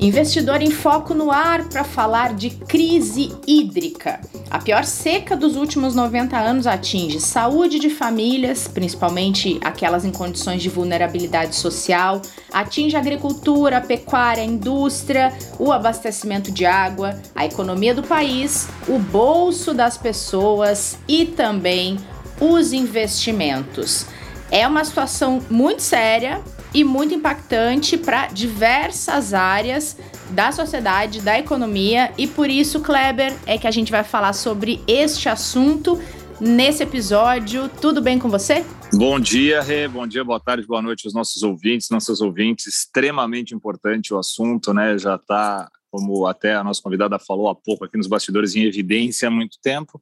Investidor em Foco no ar para falar de crise hídrica. A pior seca dos últimos 90 anos atinge saúde de famílias, principalmente aquelas em condições de vulnerabilidade social, atinge a agricultura, a pecuária, a indústria, o abastecimento de água, a economia do país, o bolso das pessoas e também os investimentos. É uma situação muito séria e muito impactante para diversas áreas da sociedade, da economia, e por isso, Kleber, é que a gente vai falar sobre este assunto nesse episódio. Tudo bem com você? Bom dia, Rê. Bom dia, boa tarde, boa noite aos nossos ouvintes, nossas ouvintes. Extremamente importante o assunto, né? Já está, como até a nossa convidada falou há pouco aqui nos bastidores, em evidência há muito tempo.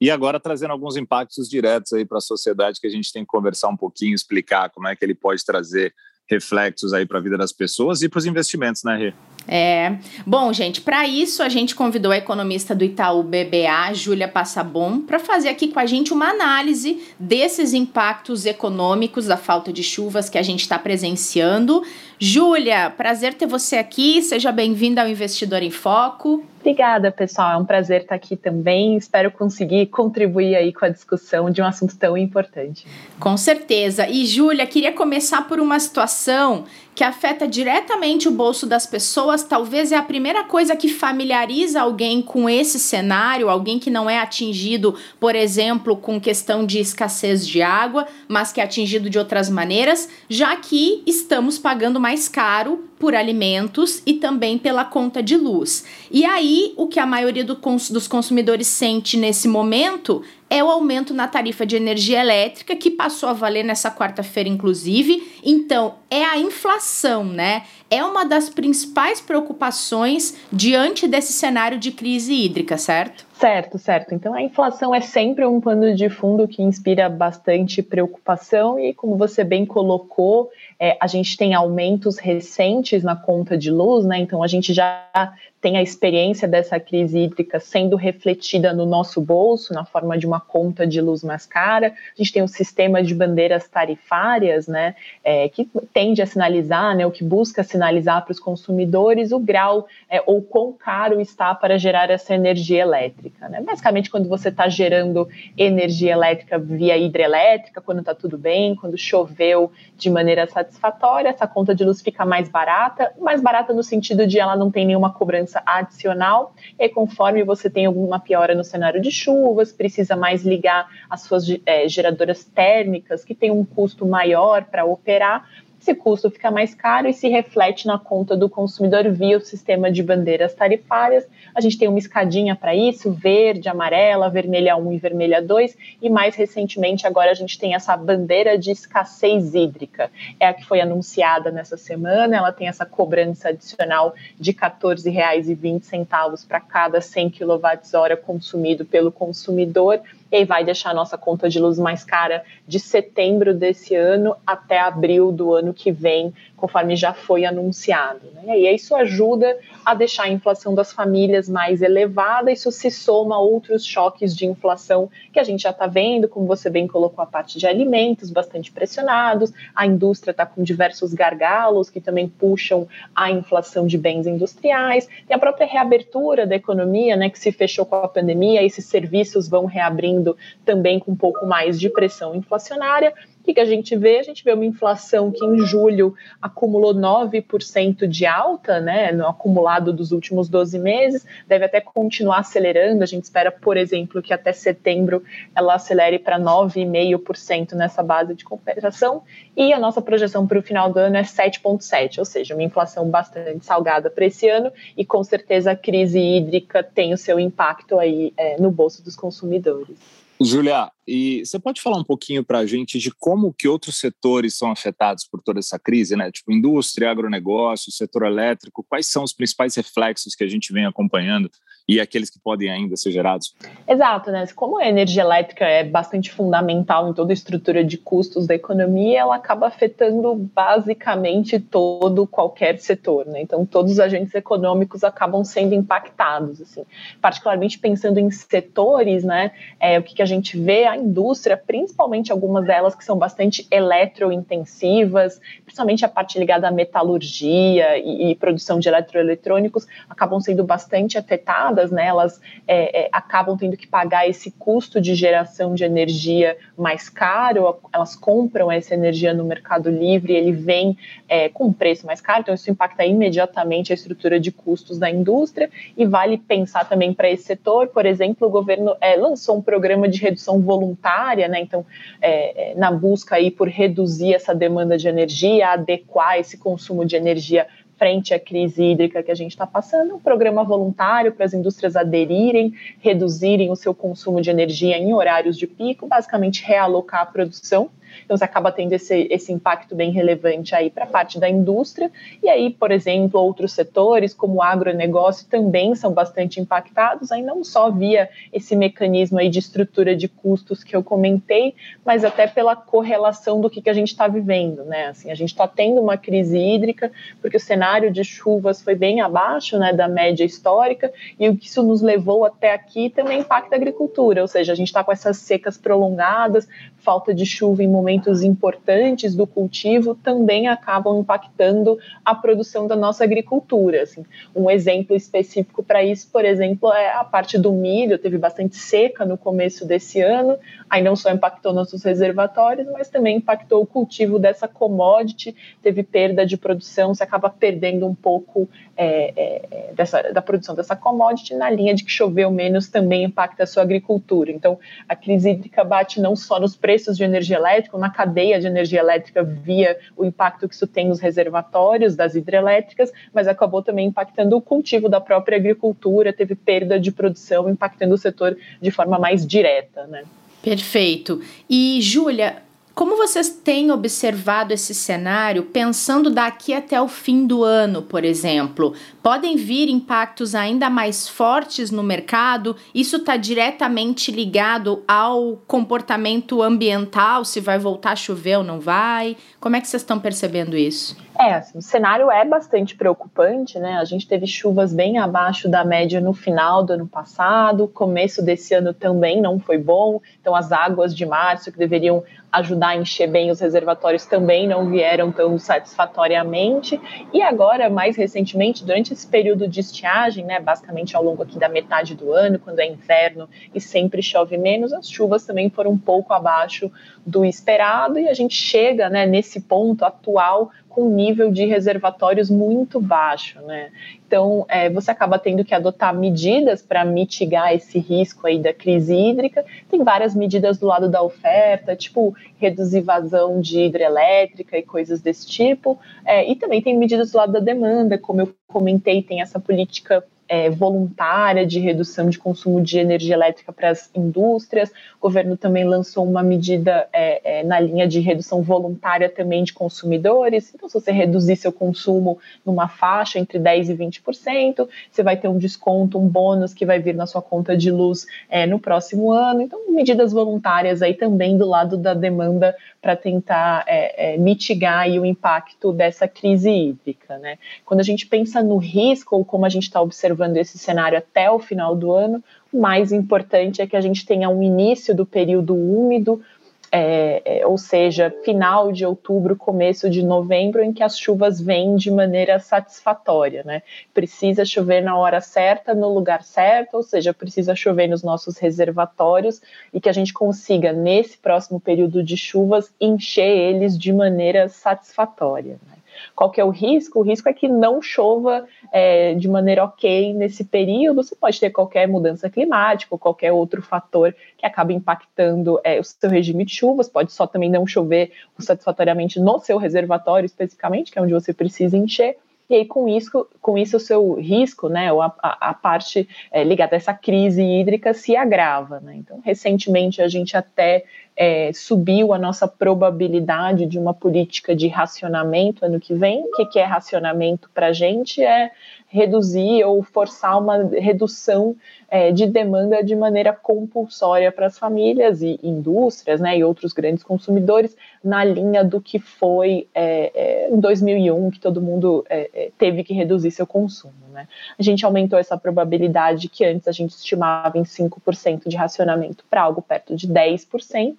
E agora trazendo alguns impactos diretos aí para a sociedade que a gente tem que conversar um pouquinho, explicar como é que ele pode trazer reflexos aí para a vida das pessoas e para os investimentos, né, Rê? É. Bom, gente, para isso a gente convidou a economista do Itaú BBA, Júlia Passabon, para fazer aqui com a gente uma análise desses impactos econômicos da falta de chuvas que a gente está presenciando. Júlia, prazer ter você aqui. Seja bem-vinda ao Investidor em Foco. Obrigada, pessoal. É um prazer estar aqui também. Espero conseguir contribuir aí com a discussão de um assunto tão importante. Com certeza. E, Júlia, queria começar por uma situação que afeta diretamente o bolso das pessoas, talvez é a primeira coisa que familiariza alguém com esse cenário, alguém que não é atingido, por exemplo, com questão de escassez de água, mas que é atingido de outras maneiras, já que estamos pagando mais caro por alimentos e também pela conta de luz. E aí, o que a maioria do cons dos consumidores sente nesse momento é o aumento na tarifa de energia elétrica, que passou a valer nessa quarta-feira, inclusive. Então, é a inflação, né? É uma das principais preocupações diante desse cenário de crise hídrica, certo? Certo, certo. Então a inflação é sempre um pano de fundo que inspira bastante preocupação, e como você bem colocou, é, a gente tem aumentos recentes na conta de luz, né? Então a gente já tem a experiência dessa crise hídrica sendo refletida no nosso bolso, na forma de uma conta de luz mais cara. A gente tem um sistema de bandeiras tarifárias, né? É, que tende a sinalizar, né? O que busca sinalizar para os consumidores o grau é, ou quão caro está para gerar essa energia elétrica. Né? Basicamente, quando você está gerando energia elétrica via hidrelétrica, quando está tudo bem, quando choveu de maneira satisfatória, essa conta de luz fica mais barata, mais barata no sentido de ela não tem nenhuma cobrança adicional, e conforme você tem alguma piora no cenário de chuvas, precisa mais ligar as suas é, geradoras térmicas, que tem um custo maior para operar, esse custo fica mais caro e se reflete na conta do consumidor via o sistema de bandeiras tarifárias. A gente tem uma escadinha para isso, verde, amarela, vermelha 1 e vermelha 2, e mais recentemente agora a gente tem essa bandeira de escassez hídrica. É a que foi anunciada nessa semana, ela tem essa cobrança adicional de R$ 14,20 para cada 100 kWh consumido pelo consumidor e aí vai deixar a nossa conta de luz mais cara de setembro desse ano até abril do ano que vem, conforme já foi anunciado. Né? E isso ajuda a deixar a inflação das famílias mais elevada, isso se soma a outros choques de inflação que a gente já está vendo, como você bem colocou a parte de alimentos bastante pressionados, a indústria está com diversos gargalos que também puxam a inflação de bens industriais, tem a própria reabertura da economia, né, que se fechou com a pandemia, esses serviços vão reabrindo também com um pouco mais de pressão inflacionária, que, que a gente vê? A gente vê uma inflação que em julho acumulou 9% de alta, né, no acumulado dos últimos 12 meses, deve até continuar acelerando. A gente espera, por exemplo, que até setembro ela acelere para 9,5% nessa base de comparação, e a nossa projeção para o final do ano é 7,7%, ou seja, uma inflação bastante salgada para esse ano, e com certeza a crise hídrica tem o seu impacto aí é, no bolso dos consumidores. Julia, e você pode falar um pouquinho para a gente de como que outros setores são afetados por toda essa crise, né? Tipo indústria, agronegócio, setor elétrico, quais são os principais reflexos que a gente vem acompanhando e aqueles que podem ainda ser gerados? Exato, né? Como a energia elétrica é bastante fundamental em toda a estrutura de custos da economia, ela acaba afetando basicamente todo qualquer setor, né? Então todos os agentes econômicos acabam sendo impactados, assim. Particularmente pensando em setores, né? É, o que, que a gente vê, indústria, principalmente algumas delas que são bastante eletrointensivas, principalmente a parte ligada à metalurgia e, e produção de eletroeletrônicos, acabam sendo bastante afetadas, né? Elas é, é, acabam tendo que pagar esse custo de geração de energia mais caro, elas compram essa energia no mercado livre, ele vem é, com um preço mais caro, então isso impacta imediatamente a estrutura de custos da indústria e vale pensar também para esse setor, por exemplo, o governo é, lançou um programa de redução voluntária, né? Então, é, é, na busca aí por reduzir essa demanda de energia, adequar esse consumo de energia frente à crise hídrica que a gente está passando, um programa voluntário para as indústrias aderirem, reduzirem o seu consumo de energia em horários de pico, basicamente realocar a produção então, você acaba tendo esse, esse impacto bem relevante aí para a parte da indústria. E aí, por exemplo, outros setores, como o agronegócio, também são bastante impactados, aí não só via esse mecanismo aí de estrutura de custos que eu comentei, mas até pela correlação do que, que a gente está vivendo, né? Assim, a gente está tendo uma crise hídrica, porque o cenário de chuvas foi bem abaixo né, da média histórica, e o que isso nos levou até aqui também impacta a agricultura, ou seja, a gente está com essas secas prolongadas, falta de chuva em momentos importantes do cultivo também acabam impactando a produção da nossa agricultura. Assim. Um exemplo específico para isso, por exemplo, é a parte do milho, teve bastante seca no começo desse ano, aí não só impactou nossos reservatórios, mas também impactou o cultivo dessa commodity, teve perda de produção, você acaba perdendo um pouco é, é, dessa, da produção dessa commodity na linha de que choveu menos também impacta a sua agricultura. Então, a crise hídrica bate não só nos preços de energia elétrica, na cadeia de energia elétrica via o impacto que isso tem nos reservatórios das hidrelétricas, mas acabou também impactando o cultivo da própria agricultura, teve perda de produção, impactando o setor de forma mais direta, né? Perfeito. E, Júlia, como vocês têm observado esse cenário pensando daqui até o fim do ano, por exemplo? Podem vir impactos ainda mais fortes no mercado? Isso está diretamente ligado ao comportamento ambiental, se vai voltar a chover ou não vai? Como é que vocês estão percebendo isso? É, assim, o cenário é bastante preocupante, né? A gente teve chuvas bem abaixo da média no final do ano passado, começo desse ano também não foi bom, então as águas de março que deveriam ajudar a encher bem os reservatórios também não vieram tão satisfatoriamente. E agora, mais recentemente, durante esse período de estiagem, né, basicamente ao longo aqui da metade do ano, quando é inverno e sempre chove menos, as chuvas também foram um pouco abaixo do esperado e a gente chega, né, nesse ponto atual com nível de reservatórios muito baixo, né? Então, é, você acaba tendo que adotar medidas para mitigar esse risco aí da crise hídrica. Tem várias medidas do lado da oferta, tipo reduzir vazão de hidrelétrica e coisas desse tipo. É, e também tem medidas do lado da demanda, como eu comentei, tem essa política é, voluntária de redução de consumo de energia elétrica para as indústrias. O governo também lançou uma medida é, é, na linha de redução voluntária também de consumidores. Então, se você reduzir seu consumo numa faixa entre 10% e 20%, você vai ter um desconto, um bônus que vai vir na sua conta de luz é, no próximo ano. Então, medidas voluntárias aí também do lado da demanda para tentar é, é, mitigar o impacto dessa crise hídrica. Né? Quando a gente pensa no risco, ou como a gente está observando esse cenário até o final do ano, o mais importante é que a gente tenha um início do período úmido, é, é, ou seja, final de outubro, começo de novembro, em que as chuvas vêm de maneira satisfatória, né? Precisa chover na hora certa, no lugar certo, ou seja, precisa chover nos nossos reservatórios e que a gente consiga, nesse próximo período de chuvas, encher eles de maneira satisfatória. Né? Qual que é o risco? O risco é que não chova é, de maneira ok nesse período. Você pode ter qualquer mudança climática ou qualquer outro fator que acaba impactando é, o seu regime de chuvas. Pode só também não chover satisfatoriamente no seu reservatório especificamente, que é onde você precisa encher. E aí, com isso, com isso o seu risco, né, ou a, a, parte é, ligada a essa crise hídrica se agrava. Né? Então, recentemente, a gente até é, subiu a nossa probabilidade de uma política de racionamento ano que vem. O que, que é racionamento para a gente? É reduzir ou forçar uma redução é, de demanda de maneira compulsória para as famílias e indústrias né, e outros grandes consumidores, na linha do que foi é, é, em 2001, que todo mundo é, é, teve que reduzir seu consumo. Né? A gente aumentou essa probabilidade que antes a gente estimava em 5% de racionamento para algo perto de 10%.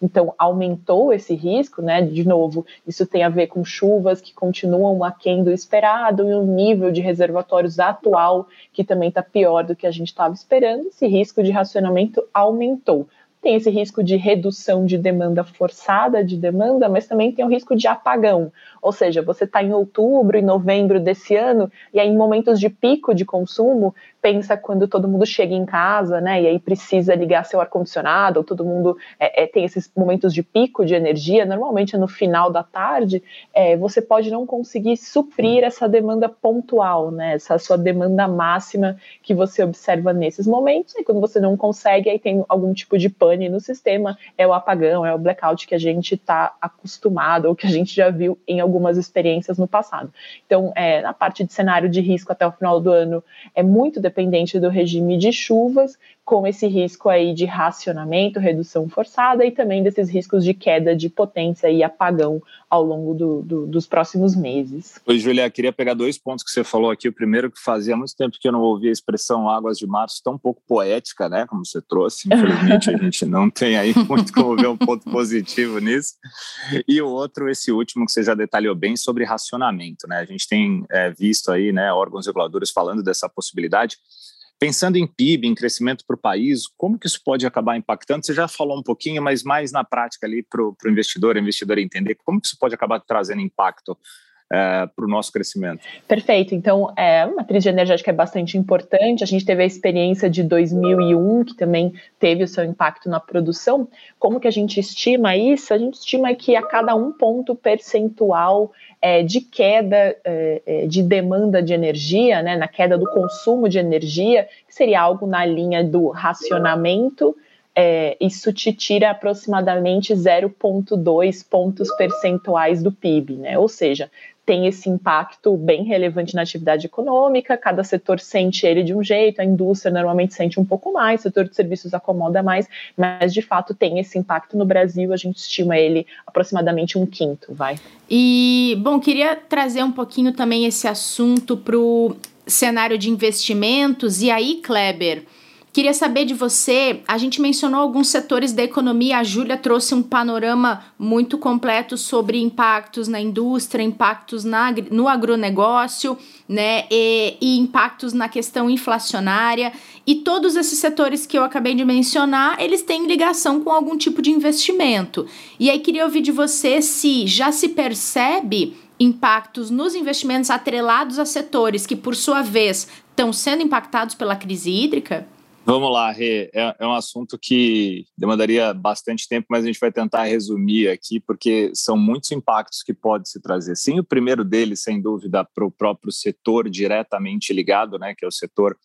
Então, aumentou esse risco, né? De novo, isso tem a ver com chuvas que continuam aquém do esperado e um nível de reservatórios atual que também está pior do que a gente estava esperando. Esse risco de racionamento aumentou tem esse risco de redução de demanda forçada de demanda, mas também tem o risco de apagão. Ou seja, você está em outubro e novembro desse ano, e aí em momentos de pico de consumo, pensa quando todo mundo chega em casa, né, e aí precisa ligar seu ar-condicionado, ou todo mundo é, é, tem esses momentos de pico de energia, normalmente é no final da tarde, é, você pode não conseguir suprir essa demanda pontual, né, essa sua demanda máxima que você observa nesses momentos, e quando você não consegue, aí tem algum tipo de pane no sistema, é o apagão, é o blackout que a gente está acostumado, ou que a gente já viu em algumas experiências no passado. Então, é, na parte de cenário de risco até o final do ano, é muito dependente do regime de chuvas, com esse risco aí de racionamento, redução forçada e também desses riscos de queda de potência e apagão ao longo do, do, dos próximos meses. Oi, Julia, queria pegar dois pontos que você falou aqui. O primeiro, que fazia muito tempo que eu não ouvia a expressão águas de março tão pouco poética, né, como você trouxe. Infelizmente, a gente não tem aí muito como ver um ponto positivo nisso. E o outro, esse último, que você já detalhou bem, sobre racionamento, né? A gente tem é, visto aí, né, órgãos reguladores falando dessa possibilidade. Pensando em PIB, em crescimento para o país, como que isso pode acabar impactando? Você já falou um pouquinho, mas mais na prática ali para o investidor, investidor entender como que isso pode acabar trazendo impacto é, para o nosso crescimento. Perfeito. Então, é, a matriz energética é bastante importante. A gente teve a experiência de 2001, que também teve o seu impacto na produção. Como que a gente estima isso? A gente estima que a cada um ponto percentual é, de queda é, é, de demanda de energia, né, na queda do consumo de energia, que seria algo na linha do racionamento, é, isso te tira aproximadamente 0,2 pontos percentuais do PIB, né? Ou seja, tem esse impacto bem relevante na atividade econômica, cada setor sente ele de um jeito, a indústria normalmente sente um pouco mais, o setor de serviços acomoda mais, mas de fato tem esse impacto no Brasil, a gente estima ele aproximadamente um quinto, vai. E, bom, queria trazer um pouquinho também esse assunto para o cenário de investimentos, e aí, Kleber, Queria saber de você, a gente mencionou alguns setores da economia, a Júlia trouxe um panorama muito completo sobre impactos na indústria, impactos na, no agronegócio, né, e, e impactos na questão inflacionária. E todos esses setores que eu acabei de mencionar, eles têm ligação com algum tipo de investimento. E aí queria ouvir de você se já se percebe impactos nos investimentos atrelados a setores que, por sua vez, estão sendo impactados pela crise hídrica? Vamos lá, Rê. É, é, um assunto que demandaria bastante tempo, mas a gente vai tentar resumir aqui, porque são muitos impactos que pode se trazer. Sim, o primeiro deles, sem dúvida, para o próprio setor diretamente ligado, né, que é o setor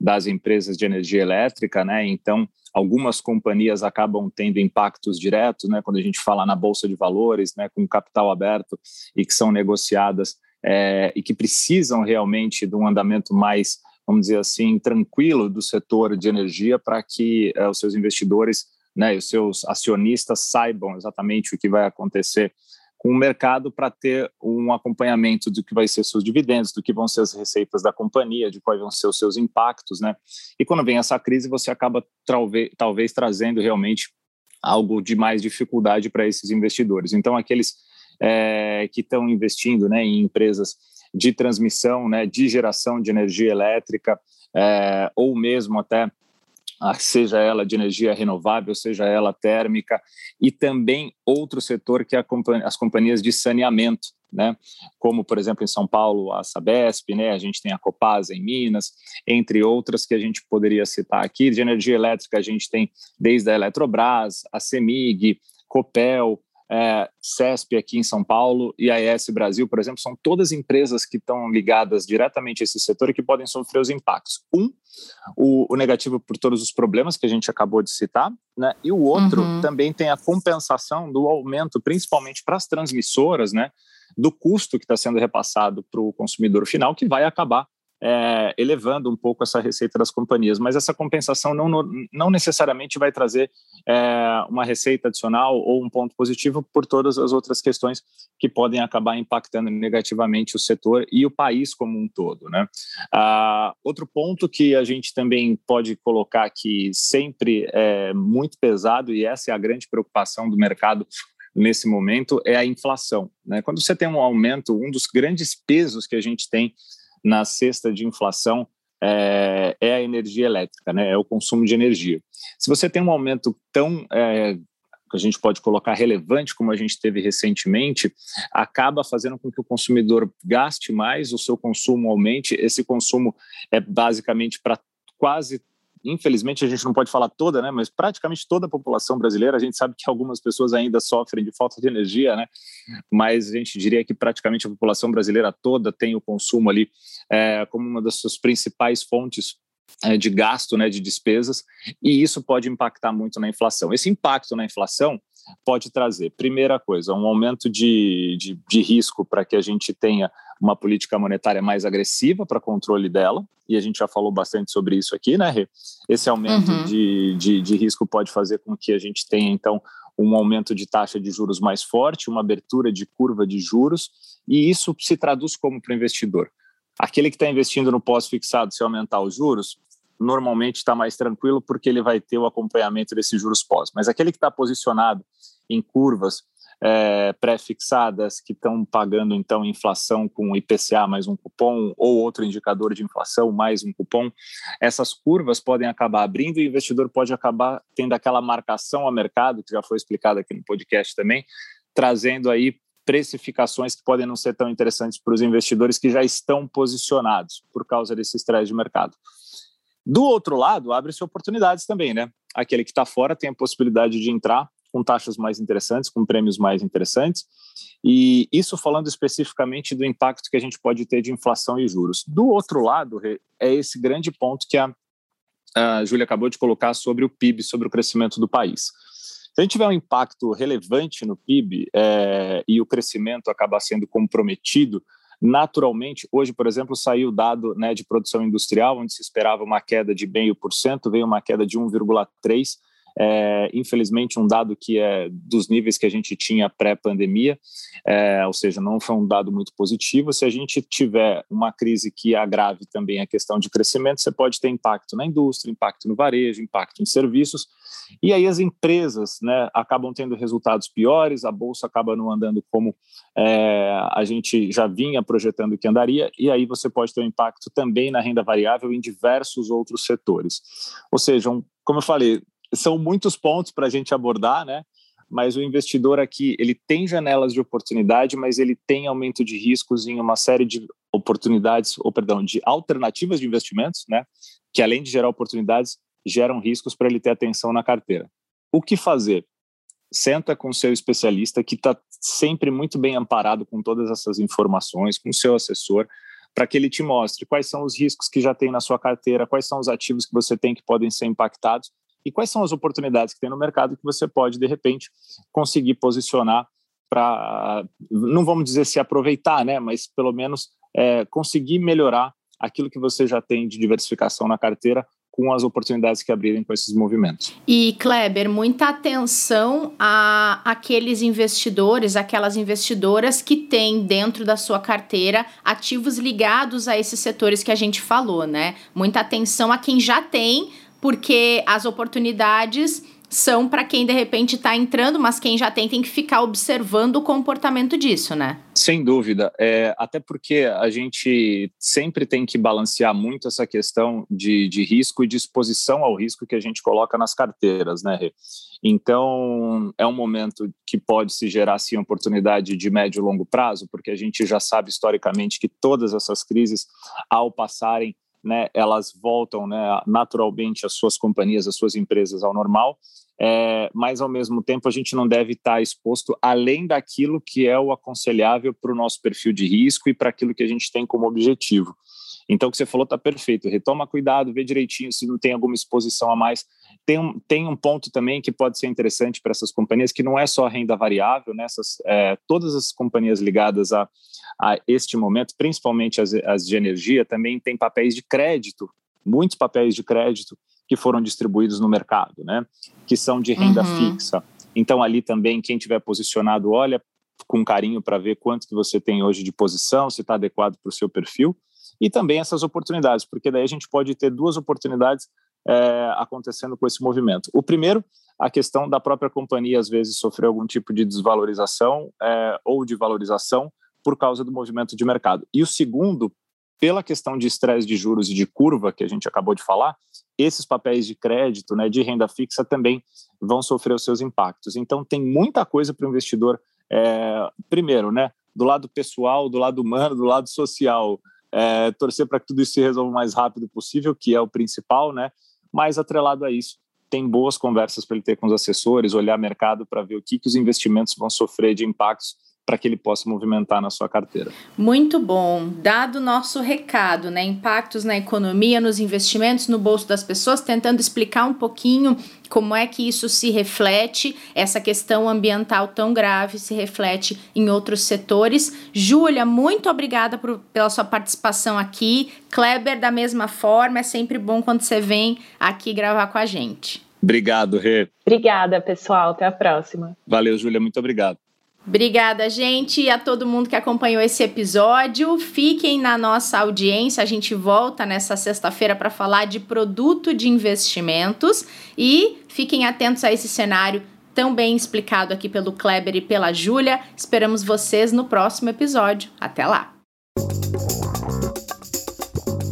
das empresas de energia elétrica, né? Então, algumas companhias acabam tendo impactos diretos, né? Quando a gente fala na bolsa de valores, né, com capital aberto e que são negociadas é, e que precisam realmente de um andamento mais vamos dizer assim, tranquilo do setor de energia para que uh, os seus investidores né, e os seus acionistas saibam exatamente o que vai acontecer com o mercado para ter um acompanhamento do que vai ser seus dividendos, do que vão ser as receitas da companhia, de quais vão ser os seus impactos, né? E quando vem essa crise, você acaba talvez, talvez trazendo realmente algo de mais dificuldade para esses investidores. Então, aqueles é, que estão investindo né, em empresas de transmissão, né, de geração de energia elétrica, é, ou mesmo até seja ela de energia renovável, seja ela térmica, e também outro setor que é as companhias de saneamento, né? Como, por exemplo, em São Paulo, a Sabesp, né? A gente tem a Copasa em Minas, entre outras que a gente poderia citar aqui. De energia elétrica, a gente tem desde a Eletrobras, a Semig, Copel, é, CESP aqui em São Paulo e Brasil, por exemplo, são todas empresas que estão ligadas diretamente a esse setor e que podem sofrer os impactos. Um, o, o negativo por todos os problemas que a gente acabou de citar, né? E o outro uhum. também tem a compensação do aumento, principalmente para as transmissoras, né? Do custo que está sendo repassado para o consumidor final, que vai acabar é, elevando um pouco essa receita das companhias. Mas essa compensação não, não necessariamente vai trazer é, uma receita adicional ou um ponto positivo por todas as outras questões que podem acabar impactando negativamente o setor e o país como um todo. Né? Ah, outro ponto que a gente também pode colocar que sempre é muito pesado, e essa é a grande preocupação do mercado nesse momento, é a inflação. Né? Quando você tem um aumento, um dos grandes pesos que a gente tem na cesta de inflação é, é, a energia elétrica, né? é o consumo de energia. Se você tem um aumento tão é, que a gente pode colocar relevante, como a gente teve recentemente, acaba fazendo com que o consumidor gaste mais, o seu consumo aumente. Esse consumo é basicamente para quase infelizmente a gente não pode falar toda, né, mas praticamente toda a população brasileira, a gente sabe que algumas pessoas ainda sofrem de falta de energia, né, mas a gente diria que praticamente a população brasileira toda tem o consumo ali é, como uma das suas principais fontes de gasto, né, de despesas, e isso pode impactar muito na inflação. Esse impacto na inflação pode trazer, primeira coisa, um aumento de, de, de risco para que a gente tenha uma política monetária mais agressiva para controle dela, e a gente já falou bastante sobre isso aqui, né, Rê? Esse aumento uhum. de, de, de risco pode fazer com que a gente tenha, então, um aumento de taxa de juros mais forte, uma abertura de curva de juros, e isso se traduz como para o investidor. Aquele que está investindo no pós-fixado, se aumentar os juros, normalmente está mais tranquilo porque ele vai ter o acompanhamento desses juros pós. Mas aquele que está posicionado em curvas é, pré-fixadas que estão pagando então inflação com IPCA mais um cupom ou outro indicador de inflação mais um cupom, essas curvas podem acabar abrindo e o investidor pode acabar tendo aquela marcação ao mercado que já foi explicado aqui no podcast também, trazendo aí precificações que podem não ser tão interessantes para os investidores que já estão posicionados por causa desse estresse de mercado. Do outro lado, abre-se oportunidades também, né? Aquele que está fora tem a possibilidade de entrar com taxas mais interessantes, com prêmios mais interessantes. E isso falando especificamente do impacto que a gente pode ter de inflação e juros. Do outro lado, é esse grande ponto que a, a Júlia acabou de colocar sobre o PIB, sobre o crescimento do país. Se a gente tiver um impacto relevante no PIB é, e o crescimento acabar sendo comprometido, naturalmente, hoje, por exemplo, saiu o dado né, de produção industrial, onde se esperava uma queda de 0,5%, veio uma queda de 1,3%, é, infelizmente, um dado que é dos níveis que a gente tinha pré-pandemia, é, ou seja, não foi um dado muito positivo. Se a gente tiver uma crise que agrave também a questão de crescimento, você pode ter impacto na indústria, impacto no varejo, impacto em serviços, e aí as empresas né, acabam tendo resultados piores, a bolsa acaba não andando como é, a gente já vinha projetando que andaria, e aí você pode ter um impacto também na renda variável em diversos outros setores. Ou seja, um, como eu falei, são muitos pontos para a gente abordar, né? Mas o investidor aqui, ele tem janelas de oportunidade, mas ele tem aumento de riscos em uma série de oportunidades, ou perdão, de alternativas de investimentos, né? Que além de gerar oportunidades, geram riscos para ele ter atenção na carteira. O que fazer? Senta com seu especialista, que está sempre muito bem amparado com todas essas informações, com seu assessor, para que ele te mostre quais são os riscos que já tem na sua carteira, quais são os ativos que você tem que podem ser impactados e quais são as oportunidades que tem no mercado que você pode, de repente, conseguir posicionar para, não vamos dizer se aproveitar, né, mas pelo menos é, conseguir melhorar aquilo que você já tem de diversificação na carteira com as oportunidades que abrirem com esses movimentos. E Kleber, muita atenção a aqueles investidores, aquelas investidoras que têm dentro da sua carteira ativos ligados a esses setores que a gente falou, né? Muita atenção a quem já tem porque as oportunidades são para quem de repente está entrando, mas quem já tem tem que ficar observando o comportamento disso, né? Sem dúvida. É, até porque a gente sempre tem que balancear muito essa questão de, de risco e de exposição ao risco que a gente coloca nas carteiras, né, Rê? Então, é um momento que pode se gerar, sim, oportunidade de médio e longo prazo, porque a gente já sabe historicamente que todas essas crises, ao passarem, né, elas voltam né, naturalmente as suas companhias, as suas empresas ao normal, é, mas ao mesmo tempo a gente não deve estar exposto além daquilo que é o aconselhável para o nosso perfil de risco e para aquilo que a gente tem como objetivo. Então, o que você falou está perfeito. Retoma cuidado, vê direitinho se não tem alguma exposição a mais tem um, tem um ponto também que pode ser interessante para essas companhias, que não é só renda variável, né? Essas, é, todas as companhias ligadas a, a este momento, principalmente as, as de energia, também têm papéis de crédito, muitos papéis de crédito que foram distribuídos no mercado, né? Que são de renda uhum. fixa. Então, ali também, quem tiver posicionado, olha com carinho para ver quanto que você tem hoje de posição, se está adequado para o seu perfil, e também essas oportunidades, porque daí a gente pode ter duas oportunidades é, acontecendo com esse movimento. O primeiro, a questão da própria companhia, às vezes, sofrer algum tipo de desvalorização é, ou de valorização por causa do movimento de mercado. E o segundo, pela questão de estresse de juros e de curva que a gente acabou de falar, esses papéis de crédito, né, de renda fixa também vão sofrer os seus impactos. Então tem muita coisa para o investidor. É, primeiro, né, do lado pessoal, do lado humano, do lado social, é, torcer para que tudo isso se resolva o mais rápido possível, que é o principal, né? Mas atrelado a isso, tem boas conversas para ele ter com os assessores, olhar mercado para ver o que, que os investimentos vão sofrer de impactos para que ele possa movimentar na sua carteira. Muito bom. Dado o nosso recado, né? Impactos na economia, nos investimentos, no bolso das pessoas, tentando explicar um pouquinho como é que isso se reflete, essa questão ambiental tão grave se reflete em outros setores. Júlia, muito obrigada por, pela sua participação aqui. Kleber, da mesma forma, é sempre bom quando você vem aqui gravar com a gente. Obrigado, Rê. Obrigada, pessoal. Até a próxima. Valeu, Júlia. Muito obrigado. Obrigada, gente, e a todo mundo que acompanhou esse episódio. Fiquem na nossa audiência. A gente volta nessa sexta-feira para falar de produto de investimentos e fiquem atentos a esse cenário tão bem explicado aqui pelo Kleber e pela Júlia. Esperamos vocês no próximo episódio. Até lá.